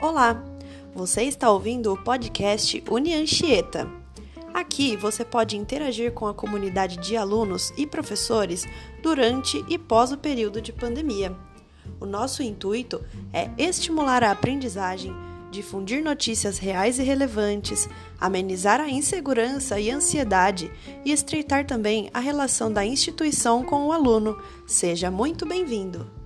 Olá, você está ouvindo o podcast Unianchieta. Aqui você pode interagir com a comunidade de alunos e professores durante e pós o período de pandemia. O nosso intuito é estimular a aprendizagem, difundir notícias reais e relevantes, amenizar a insegurança e ansiedade e estreitar também a relação da instituição com o aluno. Seja muito bem-vindo!